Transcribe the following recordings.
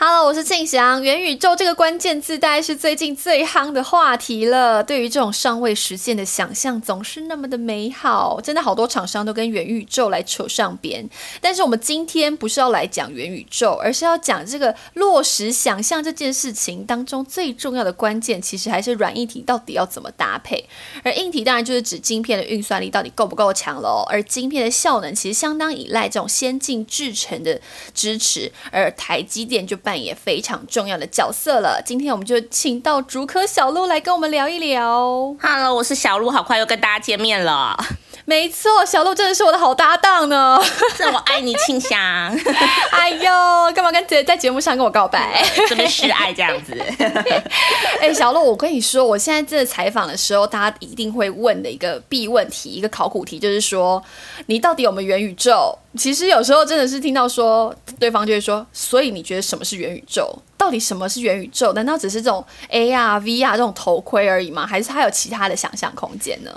Hello，我是庆祥。元宇宙这个关键字，大概是最近最夯的话题了。对于这种尚未实现的想象，总是那么的美好。真的好多厂商都跟元宇宙来扯上边。但是我们今天不是要来讲元宇宙，而是要讲这个落实想象这件事情当中最重要的关键，其实还是软硬体到底要怎么搭配。而硬体当然就是指晶片的运算力到底够不够强喽。而晶片的效能其实相当依赖这种先进制程的支持。而台积电就。扮演非常重要的角色了。今天我们就请到竹科小鹿来跟我们聊一聊。Hello，我是小鹿，好快又跟大家见面了。没错，小鹿真的是我的好搭档呢。是我爱你，庆祥。哎呦，干嘛跟姐在节目上跟我告白？这么示爱这样子。哎，小鹿，我跟你说，我现在这采访的时候，大家一定会问的一个必问题，一个考古题，就是说，你到底有没有元宇宙？其实有时候真的是听到说，对方就会说，所以你觉得什么是元宇宙？到底什么是元宇宙？难道只是这种 AR、VR 这种头盔而已吗？还是它有其他的想象空间呢？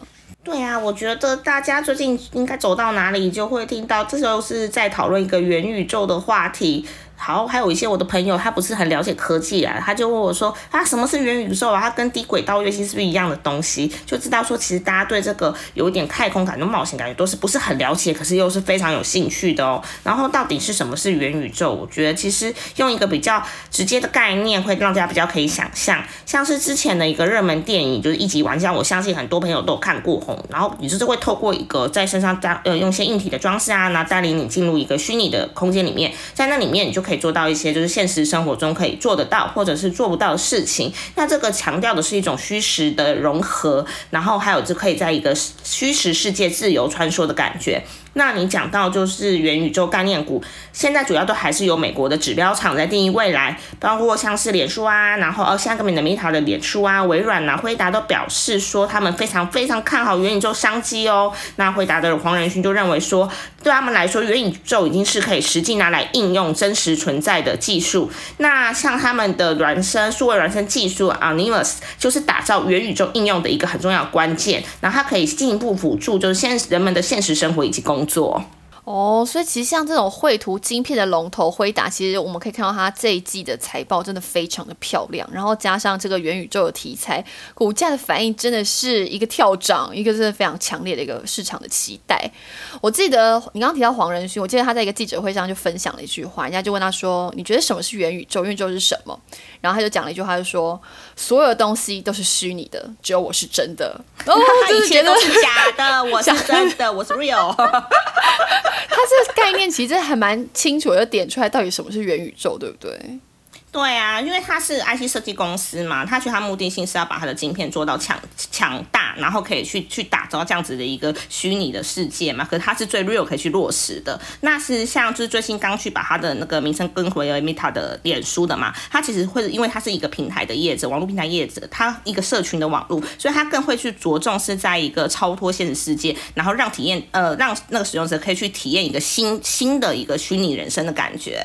对啊，我觉得大家最近应该走到哪里就会听到，这时候是在讨论一个元宇宙的话题。好，还有一些我的朋友，他不是很了解科技啊，他就问我说啊，什么是元宇宙啊？它跟低轨道卫星是不是一样的东西？就知道说，其实大家对这个有一点太空感、的冒险感觉都是不是很了解，可是又是非常有兴趣的哦。然后到底是什么是元宇宙？我觉得其实用一个比较直接的概念，会让大家比较可以想象，像是之前的一个热门电影，就是一级玩家，我相信很多朋友都有看过红。然后你就是会透过一个在身上加呃用一些硬体的装饰啊，然后带领你进入一个虚拟的空间里面，在那里面你就可以。可以做到一些就是现实生活中可以做得到或者是做不到的事情。那这个强调的是一种虚实的融合，然后还有就可以在一个虚实世界自由穿梭的感觉。那你讲到就是元宇宙概念股，现在主要都还是由美国的指标厂在定义未来，包括像是脸书啊，然后呃像个名的 Meta 的脸书啊，微软啊，辉达都表示说他们非常非常看好元宇宙商机哦。那辉达的黄仁勋就认为说，对他们来说，元宇宙已经是可以实际拿来应用真实存在的技术。那像他们的孪生数位孪生技术 Animus 就是打造元宇宙应用的一个很重要关键，然后它可以进一步辅助就是现人们的现实生活以及工。工作。哦，所以其实像这种绘图晶片的龙头辉达，其实我们可以看到它这一季的财报真的非常的漂亮，然后加上这个元宇宙的题材，股价的反应真的是一个跳涨，一个是非常强烈的一个市场的期待。我记得你刚刚提到黄仁勋，我记得他在一个记者会上就分享了一句话，人家就问他说：“你觉得什么是元宇宙？元宇宙是什么？”然后他就讲了一句话，就说：“所有的东西都是虚拟的，只有我是真的。”哦，一切都是假的，我是真的，我是 real。它这个概念其实还蛮清楚，的点出来到底什么是元宇宙，对不对？对啊，因为它是 IC 设计公司嘛，它其实它目的性是要把它的晶片做到强强大，然后可以去去打造这样子的一个虚拟的世界嘛。可是它是最 real 可以去落实的。那是像就是最新刚去把它的那个名称更回为 Meta 的脸书的嘛，它其实会因为它是一个平台的业者，网络平台业者，它一个社群的网络，所以它更会去着重是在一个超脱现实世界，然后让体验呃让那个使用者可以去体验一个新新的一个虚拟人生的感觉。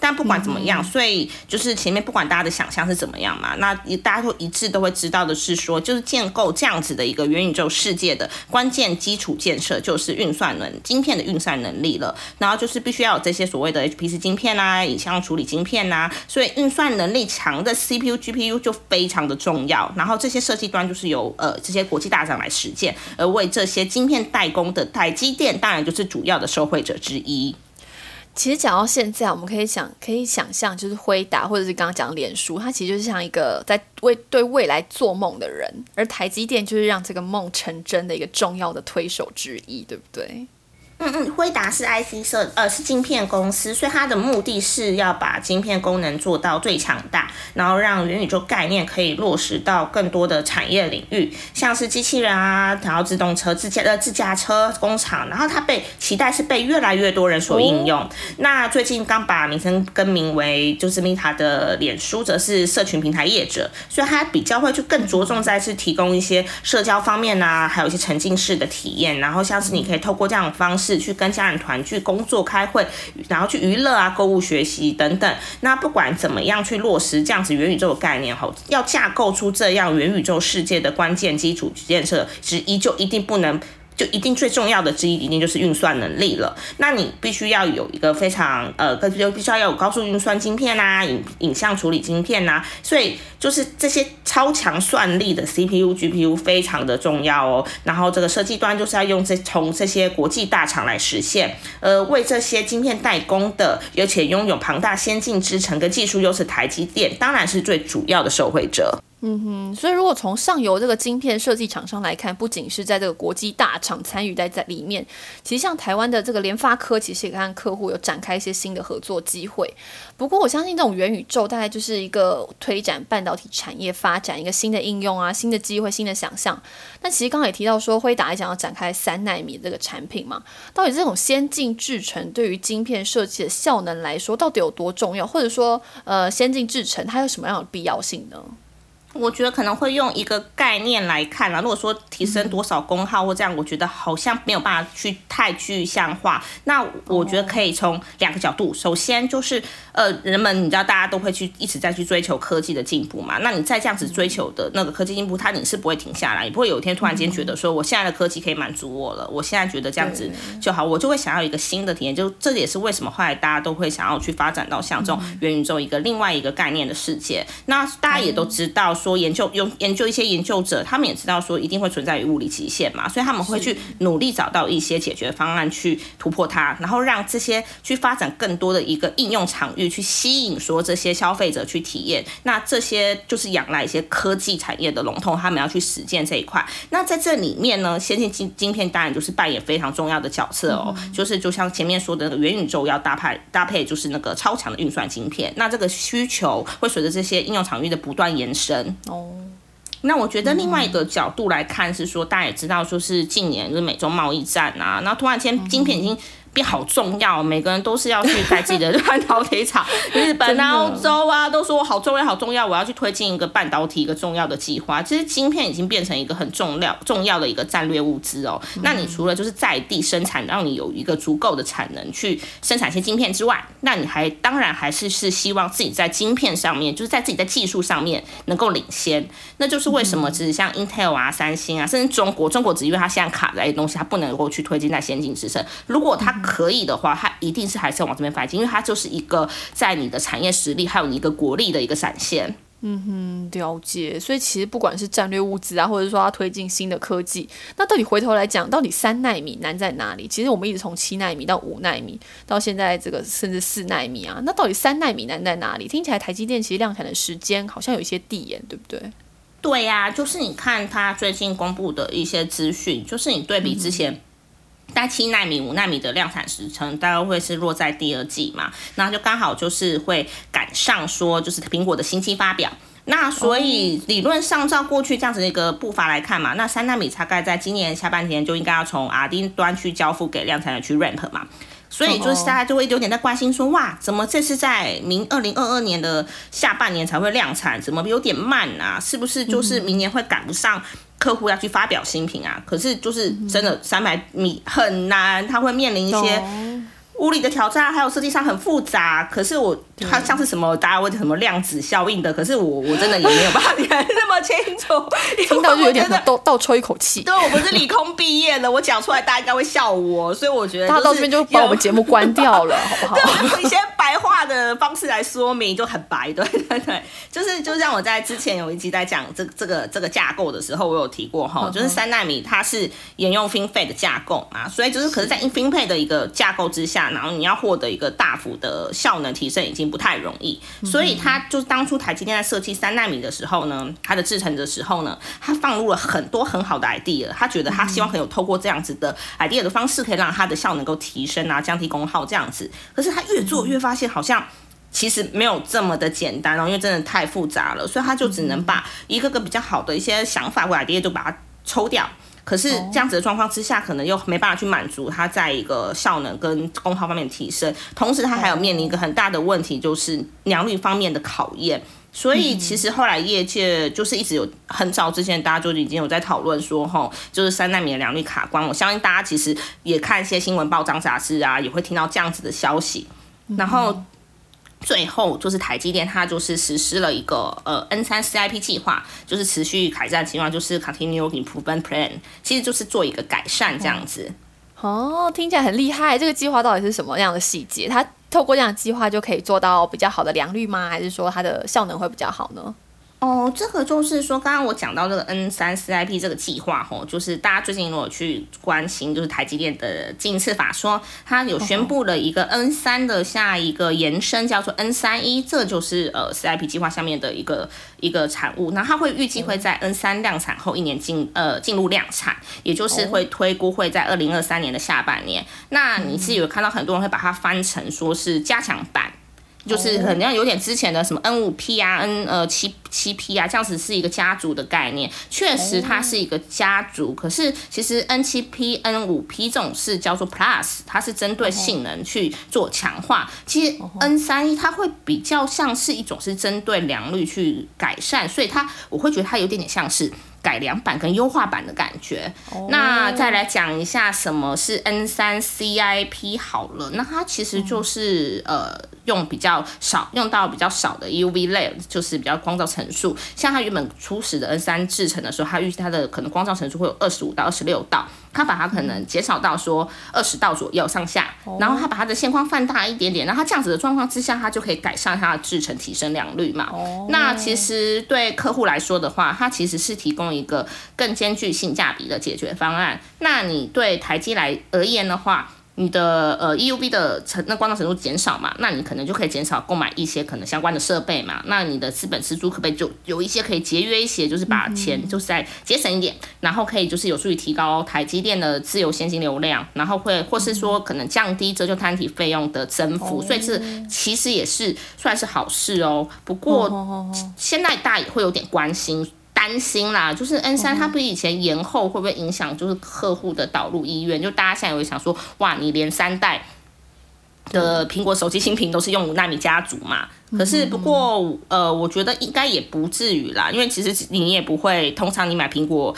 但不管怎么样，所以就是前面不管大家的想象是怎么样嘛，那大家都一致都会知道的是说，就是建构这样子的一个元宇宙世界的关键基础建设就是运算能晶片的运算能力了。然后就是必须要有这些所谓的 HPC 晶片啊，影像处理晶片呐，所以运算能力强的 CPU、GPU 就非常的重要。然后这些设计端就是由呃这些国际大厂来实践，而为这些晶片代工的台积电当然就是主要的受惠者之一。其实讲到现在，我们可以想，可以想象，就是辉达或者是刚刚讲脸书，它其实就是像一个在为对未来做梦的人，而台积电就是让这个梦成真的一个重要的推手之一，对不对？嗯嗯，辉达是 IC 设呃是晶片公司，所以它的目的是要把晶片功能做到最强大，然后让元宇宙概念可以落实到更多的产业领域，像是机器人啊，然后自动车、自驾呃自驾车工厂，然后它被期待是被越来越多人所应用。那最近刚把名称更名为就是 Meta 的脸书，则是社群平台业者，所以它比较会去更着重在是提供一些社交方面啊，还有一些沉浸式的体验，然后像是你可以透过这样的方式。去跟家人团聚、工作、开会，然后去娱乐啊、购物、学习等等。那不管怎么样去落实这样子元宇宙的概念后，要架构出这样元宇宙世界的关键基础建设之一，就一定不能就一定最重要的之一，一定就是运算能力了。那你必须要有一个非常呃，跟就必须要有高速运算晶片呐，影影像处理晶片呐，所以就是这些超强算力的 CPU、GPU 非常的重要哦。然后这个设计端就是要用这从这些国际大厂来实现，呃，为这些晶片代工的，而且拥有庞大先进制程跟技术优势，台积电当然是最主要的受惠者。嗯哼，所以如果从上游这个晶片设计厂商来看，不仅是在这个国际大厂参与在在里面，其实像台湾的这个联发科，其实也跟客户有展开一些新的合作机会。不过我相信这种元宇宙大概就是一个推展半导体产业发展一个新的应用啊，新的机会，新的想象。那其实刚刚也提到说，辉达也想要展开三纳米这个产品嘛，到底这种先进制程对于晶片设计的效能来说，到底有多重要？或者说，呃，先进制程它有什么样的必要性呢？我觉得可能会用一个概念来看啦。如果说提升多少功耗或这样，我觉得好像没有办法去太具象化。那我觉得可以从两个角度，首先就是呃，人们你知道大家都会去一直在去追求科技的进步嘛。那你再这样子追求的那个科技进步，它你是不会停下来，也不会有一天突然间觉得说我现在的科技可以满足我了，我现在觉得这样子就好，我就会想要一个新的体验。就这也是为什么后来大家都会想要去发展到像这种元宇宙一个另外一个概念的世界。那大家也都知道。说研究用研究一些研究者，他们也知道说一定会存在于物理极限嘛，所以他们会去努力找到一些解决方案去突破它，然后让这些去发展更多的一个应用场域，去吸引说这些消费者去体验。那这些就是仰赖一些科技产业的龙头，他们要去实践这一块。那在这里面呢，先进晶晶片当然就是扮演非常重要的角色哦，就是就像前面说的那个元宇宙要搭配搭配，就是那个超强的运算晶片。那这个需求会随着这些应用场域的不断延伸。哦，那我觉得另外一个角度来看是说，大家也知道，说是近年就是美中贸易战啊，那突然间晶片已经。变好重要，每个人都是要去在自己的 半导体厂。日本啊、欧洲啊，都说我好重要、好重要，我要去推进一个半导体一个重要的计划。其实晶片已经变成一个很重要、重要的一个战略物资哦。那你除了就是在地生产，让你有一个足够的产能去生产一些晶片之外，那你还当然还是是希望自己在晶片上面，就是在自己在技术上面能够领先。那就是为什么只是像 Intel 啊、三星啊，甚至中国，中国只因为它现在卡在的东西，它不能够去推进在先进之上。如果它可以的话，它一定是还是要往这边发展，因为它就是一个在你的产业实力还有你一个国力的一个展现。嗯哼，了解。所以其实不管是战略物资啊，或者说要推进新的科技，那到底回头来讲，到底三纳米难在哪里？其实我们一直从七纳米到五纳米，到现在这个甚至四纳米啊，那到底三纳米难在哪里？听起来台积电其实量产的时间好像有一些递延，对不对？对呀，就是你看它最近公布的一些资讯，就是你对比之前。但七纳米、五纳米的量产时程大概会是落在第二季嘛，那就刚好就是会赶上说就是苹果的新机发表，那所以理论上照过去这样子的一个步伐来看嘛，那三纳米大概在今年下半年就应该要从 R D 端去交付给量产的去 ramp 嘛。所以就是大家就会有点在关心说，哇，怎么这是在明二零二二年的下半年才会量产，怎么有点慢啊？是不是就是明年会赶不上客户要去发表新品啊？可是就是真的三百米很难，他会面临一些。物理的挑战还有设计上很复杂，可是我它像是什么大家问什么量子效应的，可是我我真的也没有办法那么清楚，听到就有点倒倒抽一口气。对我不是理工毕业的，我讲出来大家应该会笑我，所以我觉得他到这边就把我们节目关掉了，好不好？用一些白话的方式来说明就很白，对 对对，就是就像我在之前有一集在讲这这个这个架构的时候，我有提过哈，就是三纳米它是沿用 FinFET 的架构嘛，所以就是可是在 FinFET 的一个架构之下。然后你要获得一个大幅的效能提升，已经不太容易。所以它就是当初台积电在设计三纳米的时候呢，它的制程的时候呢，它放入了很多很好的 idea。他觉得他希望可以有透过这样子的 idea 的方式，可以让它的效能够提升啊，降低功耗这样子。可是他越做越发发现，好像其实没有这么的简单哦，因为真的太复杂了。所以他就只能把一个个比较好的一些想法或 idea 就把它抽掉。可是这样子的状况之下，可能又没办法去满足它在一个效能跟功耗方面的提升，同时它还有面临一个很大的问题，就是良率方面的考验。所以其实后来业界就是一直有很早之前大家就已经有在讨论说，哈，就是三纳米的良率卡关。我相信大家其实也看一些新闻报章杂志啊，也会听到这样子的消息。然后最后就是台积电，它就是实施了一个呃 N 三 CIP 计划，就是持续改善计划，就是 Continue Improvement Plan，其实就是做一个改善这样子。哦，听起来很厉害。这个计划到底是什么样的细节？它透过这样的计划就可以做到比较好的良率吗？还是说它的效能会比较好呢？哦，这个就是说，刚刚我讲到这个 N 三 CIP 这个计划，吼，就是大家最近如果去关心，就是台积电的近次法说，它有宣布了一个 N 三的下一个延伸，叫做 N 三一，这就是呃 CIP 计划下面的一个一个产物。那它会预计会在 N 三量产后一年进呃进入量产，也就是会推估会在二零二三年的下半年。那你是有看到很多人会把它翻成说是加强版。就是很像有点之前的什么 N 五 P 啊，N 呃七七 P 啊，这样子是一个家族的概念，确实它是一个家族。可是其实 N 七 P、N 五 P 这种是叫做 Plus，它是针对性能去做强化。其实 N 三一它会比较像是一种是针对良率去改善，所以它我会觉得它有点点像是。改良版跟优化版的感觉，那再来讲一下什么是 N 三 CIP 好了，那它其实就是呃用比较少用到比较少的 UV layer，就是比较光照层数。像它原本初始的 N 三制成的时候，它预计它的可能光照层数会有二十五到二十六道，它把它可能减少到说二十道左右上下，然后它把它的线框放大一点点，然后它这样子的状况之下，它就可以改善它的制成，提升良率嘛。那其实对客户来说的话，它其实是提供。一个更兼具性价比的解决方案。那你对台积来而言的话，你的呃 EUV 的成那光照程度减少嘛，那你可能就可以减少购买一些可能相关的设备嘛。那你的资本支出可不可以就有一些可以节约一些，就是把钱就是在节省一点，然后可以就是有助于提高台积电的自由现金流量，然后会或是说可能降低折旧摊体费用的增幅，所以这其实也是算是好事哦。不过现在大家也会有点关心。担心啦，就是 N 三它不是以前延后会不会影响就是客户的导入意愿？就大家现在有想说，哇，你连三代的苹果手机新品都是用五纳米家族嘛？可是不过呃，我觉得应该也不至于啦，因为其实你也不会，通常你买苹果。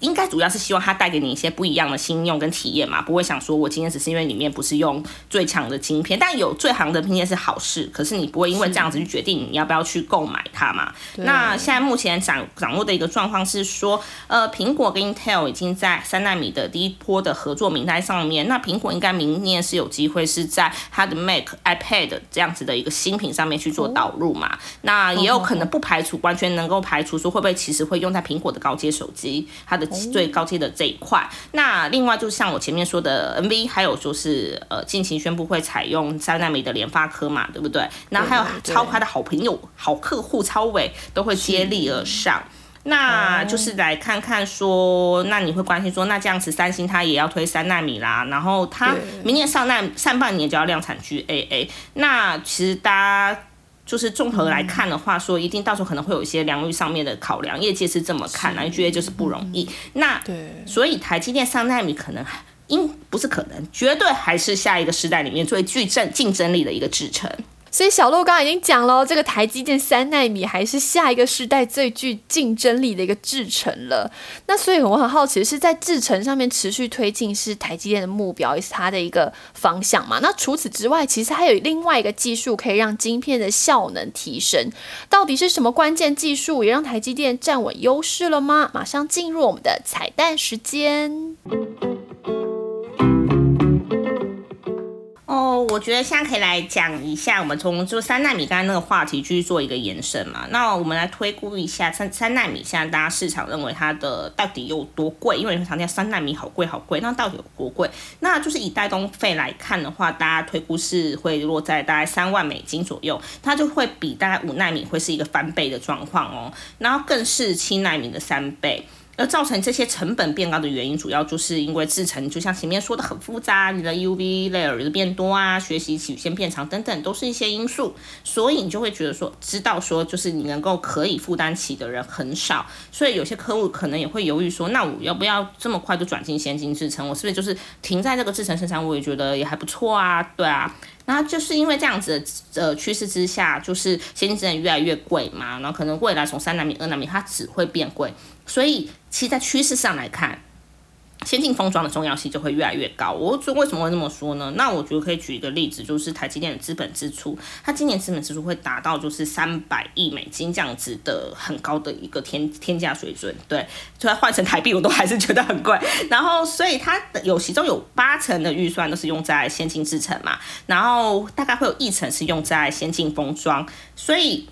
应该主要是希望它带给你一些不一样的新用跟体验嘛，不会想说我今天只是因为里面不是用最强的晶片，但有最行的晶片是好事，可是你不会因为这样子去决定你要不要去购买它嘛。那现在目前掌掌握的一个状况是说，呃，苹果跟 Intel 已经在三纳米的第一波的合作名单上面，那苹果应该明年是有机会是在它的 Mac、iPad 这样子的一个新品上面去做导入嘛。那也有可能不排除完全能够排除说会不会其实会用在苹果的高阶手机，它的。最高阶的这一块，那另外就像我前面说的 NV，还有就是呃，近期宣布会采用三纳米的联发科嘛，对不对？那还有超快的好朋友、好客户超伟都会接力而上，那就是来看看说，那你会关心说，那这样子三星它也要推三纳米啦，然后它明年上半上半年就要量产 GAA，那其实大家。就是综合来看的话，说一定到时候可能会有一些良率上面的考量，业界是这么看，那觉得就是不容易。那所以台积电三纳米可能应不是可能，绝对还是下一个时代里面最具争竞争力的一个制程。所以小鹿刚刚已经讲了，这个台积电三纳米还是下一个世代最具竞争力的一个制程了。那所以我很好奇是，在制程上面持续推进是台积电的目标，也是它的一个方向嘛？那除此之外，其实还有另外一个技术可以让晶片的效能提升。到底是什么关键技术也让台积电站稳优势了吗？马上进入我们的彩蛋时间。哦，我觉得现在可以来讲一下，我们从就三纳米刚才那个话题去做一个延伸嘛。那我们来推估一下三三纳米现在大家市场认为它的到底有多贵？因为常见三纳米好贵好贵，那到底有多贵？那就是以代工费来看的话，大家推估是会落在大概三万美金左右，它就会比大概五纳米会是一个翻倍的状况哦，然后更是七纳米的三倍。而造成这些成本变高的原因，主要就是因为制成，就像前面说的很复杂，你的 UV layer 的变多啊，学习曲线变长等等，都是一些因素，所以你就会觉得说，知道说，就是你能够可以负担起的人很少，所以有些客户可能也会犹豫说，那我要不要这么快就转进先进制成？我是不是就是停在这个制成身上？我也觉得也还不错啊，对啊。那就是因为这样子的呃趋势之下，就是先进制程越来越贵嘛，然后可能未来从三纳米、二纳米它只会变贵，所以其实在趋势上来看，先进封装的重要性就会越来越高。我说为什么会这么说呢？那我觉得可以举一个例子，就是台积电的资本支出，它今年资本支出会达到就是三百亿美金这样子的很高的一个天天价水准。对，就算换成台币，我都还是觉得很贵。然后，所以它的有其中有八成的预算都是用在先进制程嘛，然后大概会有一成是用在先进封装，所以。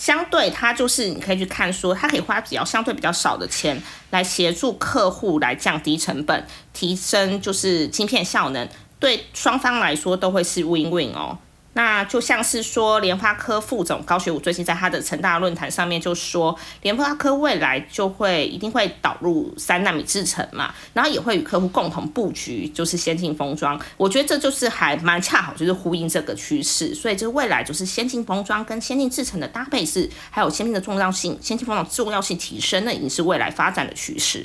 相对它就是你可以去看说，它可以花比较相对比较少的钱来协助客户来降低成本，提升就是晶片效能，对双方来说都会是 win win 哦。那就像是说，联发科副总高学武最近在他的成大论坛上面就说，联发科未来就会一定会导入三纳米制程嘛，然后也会与客户共同布局，就是先进封装。我觉得这就是还蛮恰好，就是呼应这个趋势。所以就是未来就是先进封装跟先进制程的搭配是，还有先进的重要性，先进封装重要性提升，那已经是未来发展的趋势。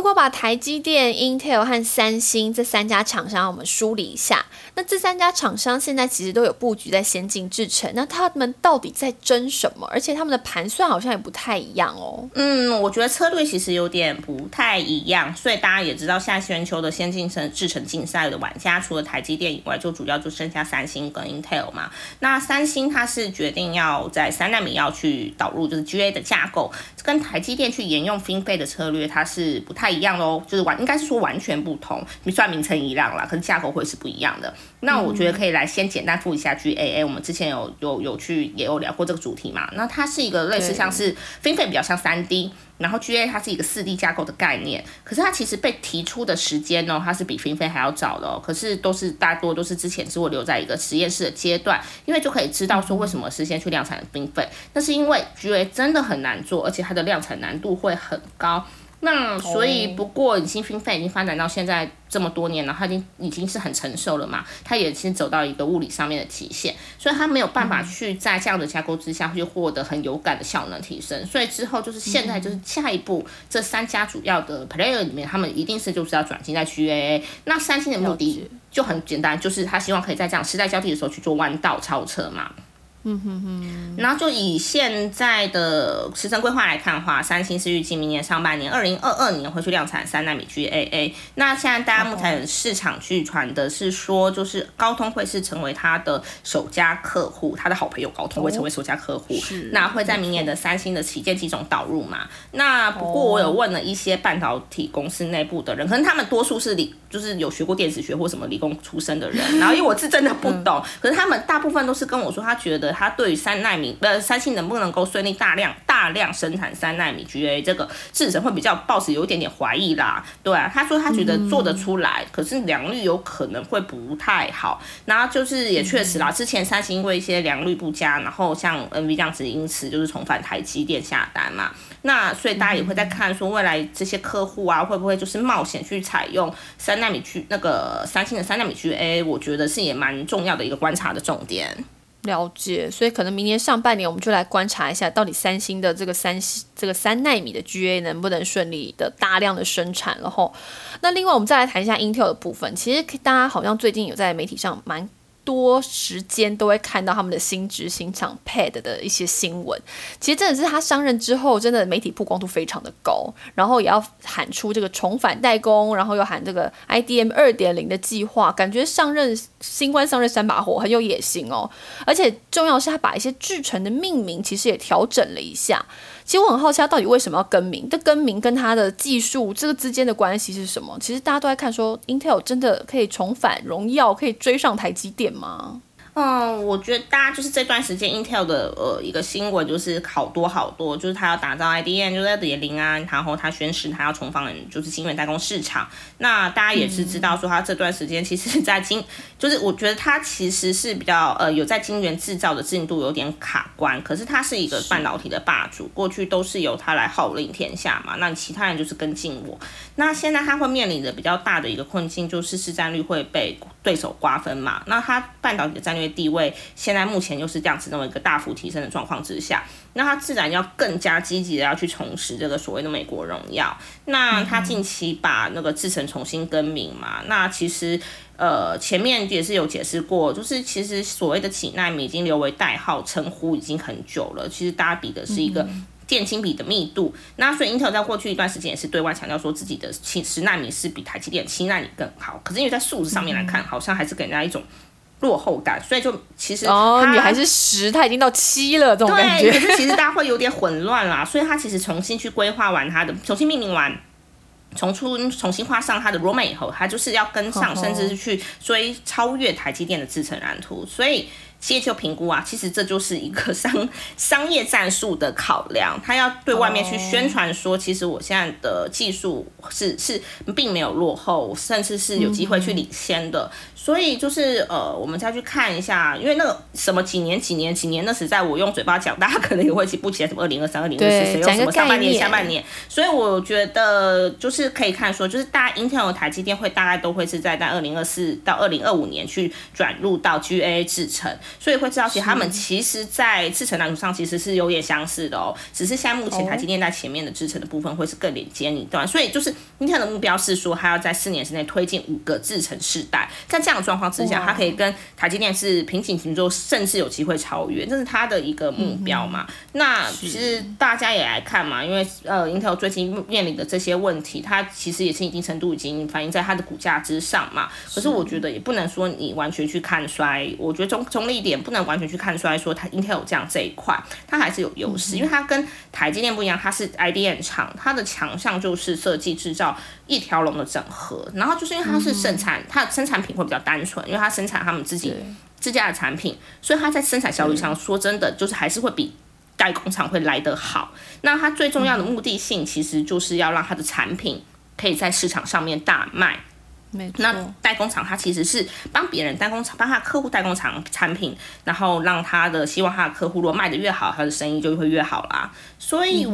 如果把台积电、Intel 和三星这三家厂商我们梳理一下，那这三家厂商现在其实都有布局在先进制程，那他们到底在争什么？而且他们的盘算好像也不太一样哦。嗯，我觉得策略其实有点不太一样，所以大家也知道，现在全球的先进制制程竞赛的玩家，除了台积电以外，就主要就剩下三星跟 Intel 嘛。那三星它是决定要在三纳米要去导入就是 GA 的架构，跟台积电去沿用 FinFET 的策略，它是不。太一样喽，就是完应该是说完全不同。你虽然名称一样啦，可是架构会是不一样的。那我觉得可以来先简单复一下 GAA。我们之前有有有去也有聊过这个主题嘛。那它是一个类似像是 FinFET 比较像三 D，然后 GA 它是一个四 D 架构的概念。可是它其实被提出的时间呢，它是比 FinFET 还要早的。哦。可是都是大多都是之前是会留在一个实验室的阶段，因为就可以知道说为什么是先去量产 FinFET。那是因为 GA 真的很难做，而且它的量产难度会很高。那所以，不过已经 FinFET 已经发展到现在这么多年了，它已经已经是很成熟了嘛，它也先走到一个物理上面的极限，所以它没有办法去在这样的架构之下去获得很有感的效能提升，所以之后就是现在就是下一步这三家主要的 player 里面，他们一定是就是要转型在 GAA。那三星的目的就很简单，就是他希望可以在这样时代交替的时候去做弯道超车嘛。嗯哼哼，然后就以现在的时程规划来看的话，三星是预计明年上半年，二零二二年会去量产三纳米 GAA。那现在大家目前市场去传的是说，就是高通会是成为他的首家客户，他的好朋友高通会成为首家客户。那会在明年的三星的旗舰机中导入嘛？那不过我有问了一些半导体公司内部的人，可能他们多数是理，就是有学过电子学或什么理工出身的人。然后因为我是真的不懂，可是他们大部分都是跟我说，他觉得。他对于三纳米呃三星能不能够顺利大量大量生产三纳米 GA 这个制程会比较抱持有一点点怀疑啦，对啊，他说他觉得做得出来，可是良率有可能会不太好。然后就是也确实啦，之前三星因为一些良率不佳，然后像 NV 这样子，因此就是重返台积电下单嘛。那所以大家也会在看说未来这些客户啊会不会就是冒险去采用三纳米 G 那个三星的三纳米 GA，我觉得是也蛮重要的一个观察的重点。了解，所以可能明年上半年我们就来观察一下，到底三星的这个三星这个三纳米的 GA 能不能顺利的大量的生产，然后，那另外我们再来谈一下 Intel 的部分，其实大家好像最近有在媒体上蛮。多时间都会看到他们的新执行长 Pad 的一些新闻，其实真的是他上任之后，真的媒体曝光度非常的高，然后也要喊出这个重返代工，然后又喊这个 IDM 二点零的计划，感觉上任新官上任三把火，很有野心哦。而且重要是他把一些制成的命名其实也调整了一下。其实我很好奇，他到底为什么要更名？这更名跟他的技术这个之间的关系是什么？其实大家都在看，说 Intel 真的可以重返荣耀，可以追上台积电吗？嗯，我觉得大家就是这段时间 Intel 的呃一个新闻就是好多好多，就是他要打造 IDM 就是点零啊，然后他宣誓他要重返就是晶圆代工市场。那大家也是知道说他这段时间其实在晶，就是我觉得他其实是比较呃有在晶圆制造的进度有点卡关，可是他是一个半导体的霸主，过去都是由他来号令天下嘛，那其他人就是跟进我。那现在他会面临着比较大的一个困境，就是市占率会被对手瓜分嘛。那他半导体的战略地位现在目前又是这样子那么一个大幅提升的状况之下，那他自然要更加积极的要去重拾这个所谓的美国荣耀。那他近期把那个制成重新更名嘛，那其实呃前面也是有解释过，就是其实所谓的几纳米已经留为代号称呼已经很久了，其实大家比的是一个。电晶比的密度。那所以英特尔在过去一段时间也是对外强调说自己的七十纳米是比台积电七纳米更好。可是因为在数字上面来看，好像还是给人家一种落后感，所以就其实哦，你还是十，他已经到七了，这种感觉。可是其实大家会 有点混乱啦，所以他其实重新去规划完他的，重新命名完。重出重新画上他的 roadmap 以后，他就是要跟上，甚至是去追超越台积电的制程蓝图，所以。企业就评估啊，其实这就是一个 商商业战术的考量，他要对外面去宣传说，其实我现在的技术是是并没有落后，甚至是有机会去领先的。所以就是呃，我们再去看一下，因为那个什么几年几年几年，那实在我用嘴巴讲，大家可能也会记不起来什么二零二三、二零二四，谁有什么上半年、下半年。所以我觉得就是可以看说，就是大 Intel、台积电会大概都会是在在二零二四到二零二五年去转入到 GA 制程。所以会知道，其实他们其实，在制程难度上其实是有点相似的哦。只是现在目前台积电在前面的制程的部分会是更领先一段。所以就是英特尔的目标是说，它要在四年之内推进五个制程世代。在这样的状况之下，它可以跟台积电是平起平坐，甚至有机会超越，这是它的一个目标嘛？那其实大家也来看嘛，因为呃，英特尔最近面临的这些问题，它其实也是一定程度已经反映在它的股价之上嘛。可是我觉得也不能说你完全去看衰，我觉得中中立一点。不能完全去看出来说它 Intel 这样这一块，它还是有优势，因为它跟台积电不一样，它是 IDM 厂，它的强项就是设计制造一条龙的整合，然后就是因为它是生产，它的生产品会比较单纯，因为它生产他们自己自家的产品，所以它在生产效率上说真的就是还是会比代工厂会来得好。那它最重要的目的性其实就是要让它的产品可以在市场上面大卖。那代工厂它其实是帮别人代工厂帮他客户代工厂产品，然后让他的希望他的客户如果卖的越好，他的生意就会越好啦。所以，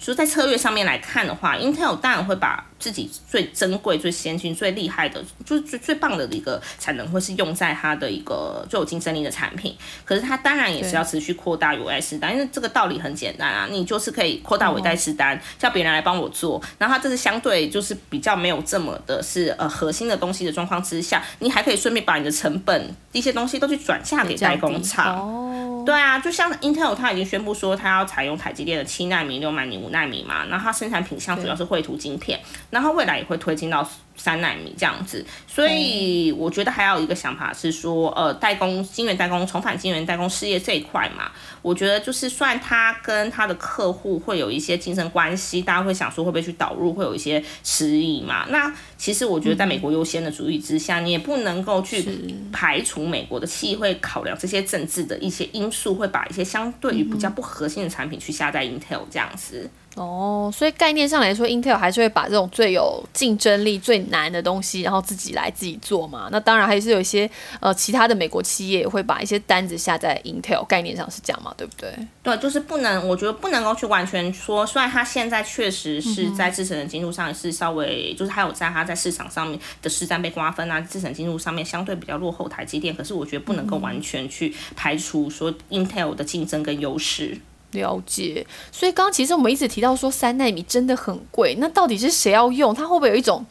就在策略上面来看的话，Intel 当然会把。自己最珍贵、最先进、最厉害的，就是最最棒的一个产能，会是用在它的一个最有竞争力的产品。可是它当然也是要持续扩大有外市单，因为这个道理很简单啊，你就是可以扩大尾代市单，叫别人来帮我做。然后它这是相对就是比较没有这么的是呃核心的东西的状况之下，你还可以顺便把你的成本一些东西都去转嫁给代工厂。对啊，就像 Intel，它已经宣布说它要采用台积电的七纳米、六纳米、五纳米嘛，然后它生产品项主要是绘图晶片，然后未来也会推进到。三纳米这样子，所以我觉得还有一个想法是说，呃，代工、晶圆代工、重返晶圆代工事业这一块嘛，我觉得就是算他跟他的客户会有一些竞争关系，大家会想说会不会去导入，会有一些迟疑嘛。那其实我觉得在美国优先的主义之下，你也不能够去排除美国的企业会考量这些政治的一些因素，会把一些相对于比较不核心的产品去下在 Intel 这样子。哦，所以概念上来说，Intel 还是会把这种最有竞争力、最难的东西，然后自己来自己做嘛。那当然还是有一些呃其他的美国企业会把一些单子下在 Intel，概念上是这样嘛，对不对？对，就是不能，我觉得不能够去完全说，虽然它现在确实是在制程的进度上是稍微，就是还有在它在市场上面的市占被瓜分啊，制程进度上面相对比较落后台积电，可是我觉得不能够完全去排除说 Intel 的竞争跟优势。了解，所以刚刚其实我们一直提到说三纳米真的很贵，那到底是谁要用？它会不会有一种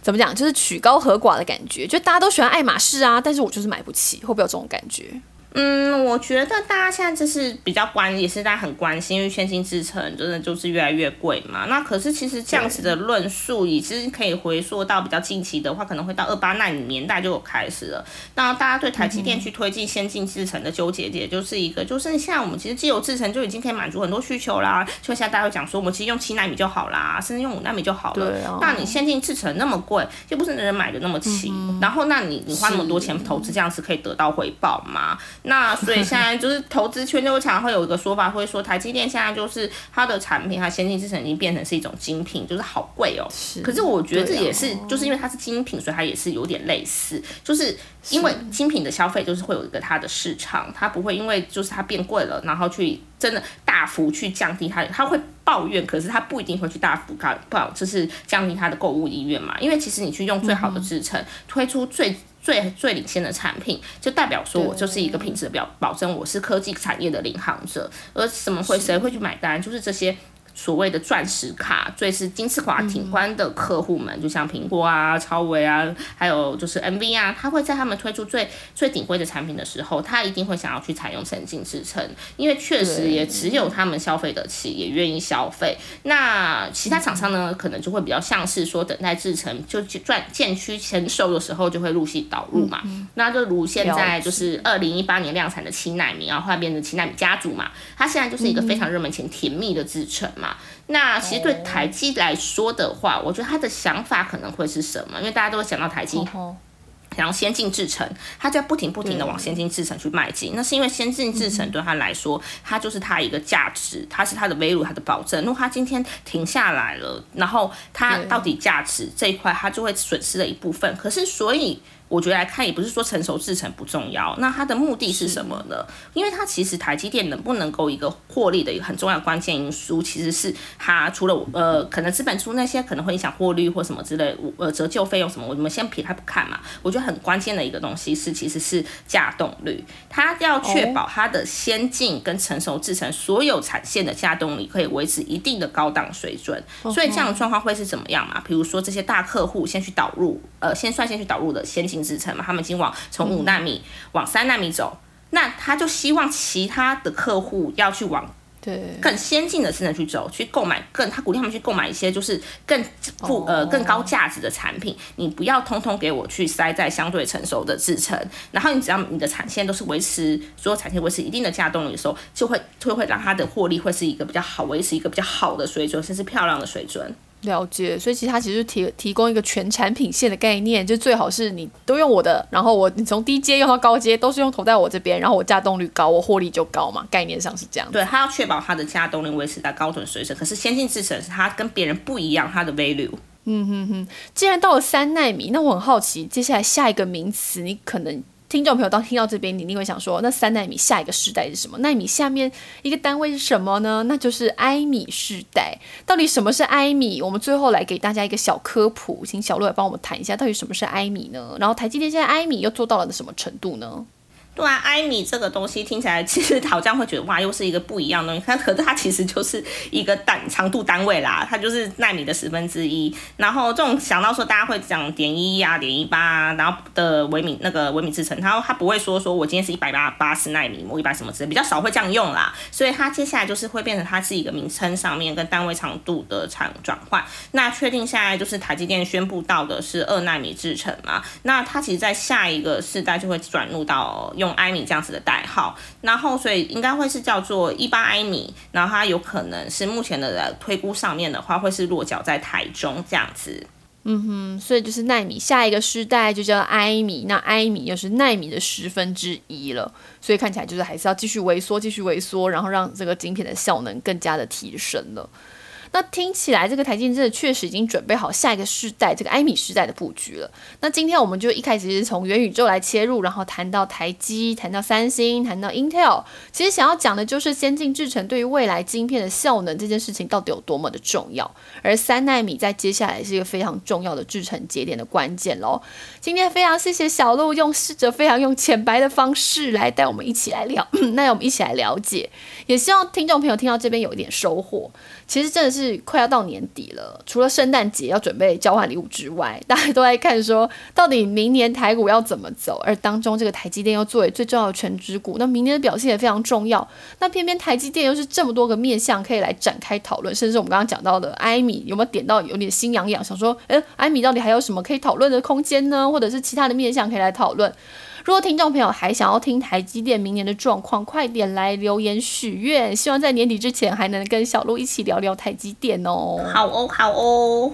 怎么讲，就是曲高和寡的感觉？就大家都喜欢爱马仕啊，但是我就是买不起，会不会有这种感觉？嗯，我觉得大家现在就是比较关，也是大家很关心，因为先进制程真的就是越来越贵嘛。那可是其实这样子的论述，已经可以回溯到比较近期的话，可能会到二八纳米年代就有开始了。那大家对台积电去推进先进制程的纠结点，就是一个，就是现在我们其实既有制程就已经可以满足很多需求啦。就现在大家会讲说，我们其实用七纳米就好啦，甚至用五纳米就好了。那你先进制程那么贵，又不是人人买的那么起，然后那你你花那么多钱投资，这样子可以得到回报吗？那所以现在就是投资圈就常会有一个说法，会说台积电现在就是它的产品，它先进制程已经变成是一种精品，就是好贵哦。是。可是我觉得这也是，就是因为它是精品，所以它也是有点类似，就是因为精品的消费就是会有一个它的市场，它不会因为就是它变贵了，然后去真的大幅去降低它，它会抱怨，可是它不一定会去大幅高不好，就是降低它的购物意愿嘛。因为其实你去用最好的制程，推出最。最最领先的产品，就代表说我就是一个品质表保证，我是科技产业的领航者。而什么会谁会去买单？就是这些所谓的钻石卡，最是金字塔挺宽的客户们，就像苹果啊、超维啊，还有就是 NV 啊，他会在他们推出最最顶规的产品的时候，他一定会想要去采用沉浸制成，因为确实也只有他们消费得起，也愿意消费。那其他厂商呢，可能就会比较像是说等待制成就赚渐趋成熟的时候，就会陆续导入嘛。那就如现在就是二零一八年量产的七纳米，然后后来变成七纳米家族嘛，它现在就是一个非常热门且甜蜜的制成嘛。那其实对台积来说的话，我觉得他的想法可能会是什么？因为大家都会想到台积，然后先进制程，他就要不停不停的往先进制程去迈进。那是因为先进制程对他来说，它就是它一个价值，它是它的 value，它的保证。如果它今天停下来了，然后它到底价值这一块，它就会损失了一部分。可是所以。我觉得来看也不是说成熟制成不重要，那它的目的是什么呢？因为它其实台积电能不能够一个获利的一个很重要关键因素，其实是它除了呃可能资本出那些可能会影响获利或什么之类，呃折旧费用什么，我们先撇开不看嘛。我觉得很关键的一个东西是其实是价动率，它要确保它的先进跟成熟制成所有产线的价动力可以维持一定的高档水准。所以这样的状况会是怎么样嘛？比如说这些大客户先去导入，呃先率先去导入的先进。制程嘛，他们已经往从五纳米往三纳米走，那他就希望其他的客户要去往对。更先进的智能去走，去购买更他鼓励他们去购买一些就是更富呃更高价值的产品。你不要通通给我去塞在相对成熟的制程，然后你只要你的产线都是维持所有产线维持一定的价动力的时候，就会就会让它的获利会是一个比较好维持一个比较好的水准，甚至漂亮的水准。了解，所以其实它其实提提供一个全产品线的概念，就最好是你都用我的，然后我你从低阶用到高阶都是用投在我这边，然后我价动率高，我获利就高嘛，概念上是这样。对，它要确保它的价动力维持在高准水准，可是先进制程是它跟别人不一样，它的 value。嗯哼哼，既然到了三纳米，那我很好奇，接下来下一个名词，你可能。听众朋友，当听到这边，你一定会想说，那三纳米下一个世代是什么？纳米下面一个单位是什么呢？那就是埃米世代。到底什么是埃米？我们最后来给大家一个小科普，请小鹿来帮我们谈一下，到底什么是埃米呢？然后台积电现在埃米又做到了什么程度呢？对啊，埃米这个东西听起来 其实好像会觉得哇，又是一个不一样的东西。它 可是它其实就是一个单长度单位啦，它就是纳米的十分之一。然后这种想到说大家会讲点一啊、点一八啊，然后的微米那个微米制成，它它不会说说我今天是一百八八十纳米，我一百什么之类，比较少会这样用啦。所以它接下来就是会变成它是一个名称上面跟单位长度的长转换。那确定下来就是台积电宣布到的是二纳米制成嘛？那它其实在下一个世代就会转入到用。用艾米这样子的代号，然后所以应该会是叫做一八艾米，然后它有可能是目前的推估上面的话，会是落脚在台中这样子。嗯哼，所以就是奈米下一个世代就叫艾米，那艾米又是奈米的十分之一了，所以看起来就是还是要继续萎缩，继续萎缩，然后让这个晶片的效能更加的提升了。那听起来，这个台积电确实已经准备好下一个世代这个埃米世代的布局了。那今天我们就一开始是从元宇宙来切入，然后谈到台积，谈到三星，谈到 Intel。其实想要讲的就是先进制程对于未来晶片的效能这件事情到底有多么的重要。而三纳米在接下来是一个非常重要的制程节点的关键喽。今天非常谢谢小鹿用试着非常用浅白的方式来带我们一起来聊，那我们一起来了解，也希望听众朋友听到这边有一点收获。其实真的是是快要到年底了，除了圣诞节要准备交换礼物之外，大家都在看说到底明年台股要怎么走。而当中这个台积电又作为最重要的全指股，那明年的表现也非常重要。那偏偏台积电又是这么多个面向可以来展开讨论，甚至我们刚刚讲到的艾米有没有点到有点心痒痒，想说，诶，艾米到底还有什么可以讨论的空间呢？或者是其他的面向可以来讨论？如果听众朋友还想要听台积电明年的状况，快点来留言许愿，希望在年底之前还能跟小鹿一起聊聊台积电哦。好哦，好哦。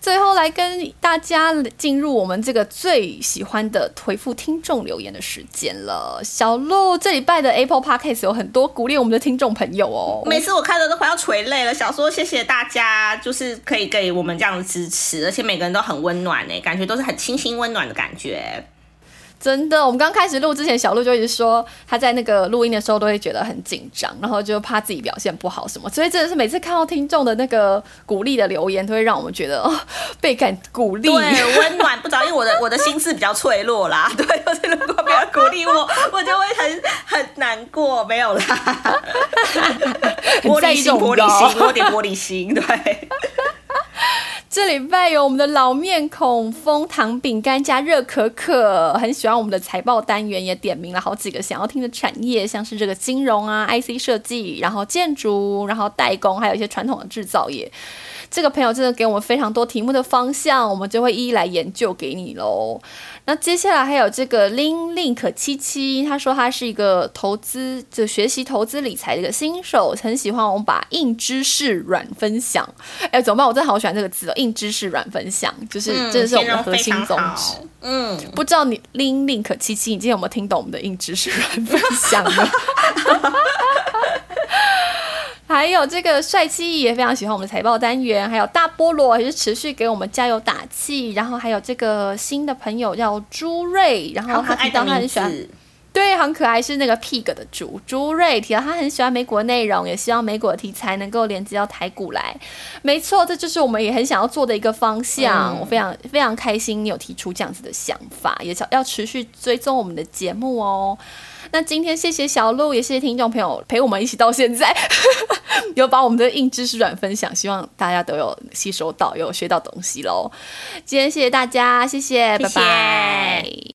最后来跟大家进入我们这个最喜欢的回复听众留言的时间了。小鹿这礼拜的 Apple Podcast 有很多鼓励我们的听众朋友哦。每次我看的都快要垂泪了，想说谢谢大家，就是可以给我们这样的支持，而且每个人都很温暖呢，感觉都是很清新温暖的感觉。真的，我们刚开始录之前，小鹿就一直说他在那个录音的时候都会觉得很紧张，然后就怕自己表现不好什么。所以真的是每次看到听众的那个鼓励的留言，都会让我们觉得哦倍感鼓励，对，温暖。不知道，因为我的我的心智比较脆弱啦，对，就是如果没有鼓励我，我就会很很难过。没有啦，玻璃心，玻璃心，有点玻璃心，对。这礼拜有我们的老面孔蜂糖饼干加热可可，很喜欢我们的财报单元，也点名了好几个想要听的产业，像是这个金融啊、IC 设计，然后建筑，然后代工，还有一些传统的制造业。这个朋友真的给我们非常多题目的方向，我们就会一一来研究给你喽。那接下来还有这个 Lin Link 七七，他说他是一个投资就学习投资理财的一个新手，很喜欢我们把硬知识软分享。哎，怎么办？我真的好喜欢这个字哦，硬知识软分享，就是这是我们的核心宗旨。嗯，不知道你 Lin Link 七七，你今天有没有听懂我们的硬知识软分享呢？还有这个帅气也非常喜欢我们的财报单元，还有大菠萝也是持续给我们加油打气。然后还有这个新的朋友叫朱瑞，然后他提到他很喜欢，对，很可爱，是那个 pig 的猪朱瑞提到他很喜欢美国内容，也希望美国的题材能够连接到台股来。没错，这就是我们也很想要做的一个方向。我非常非常开心你有提出这样子的想法，也想要持续追踪我们的节目哦。那今天谢谢小鹿，也谢谢听众朋友陪我们一起到现在，有把我们的硬知识软分享，希望大家都有吸收到，有学到东西喽。今天谢谢大家，谢谢，拜拜。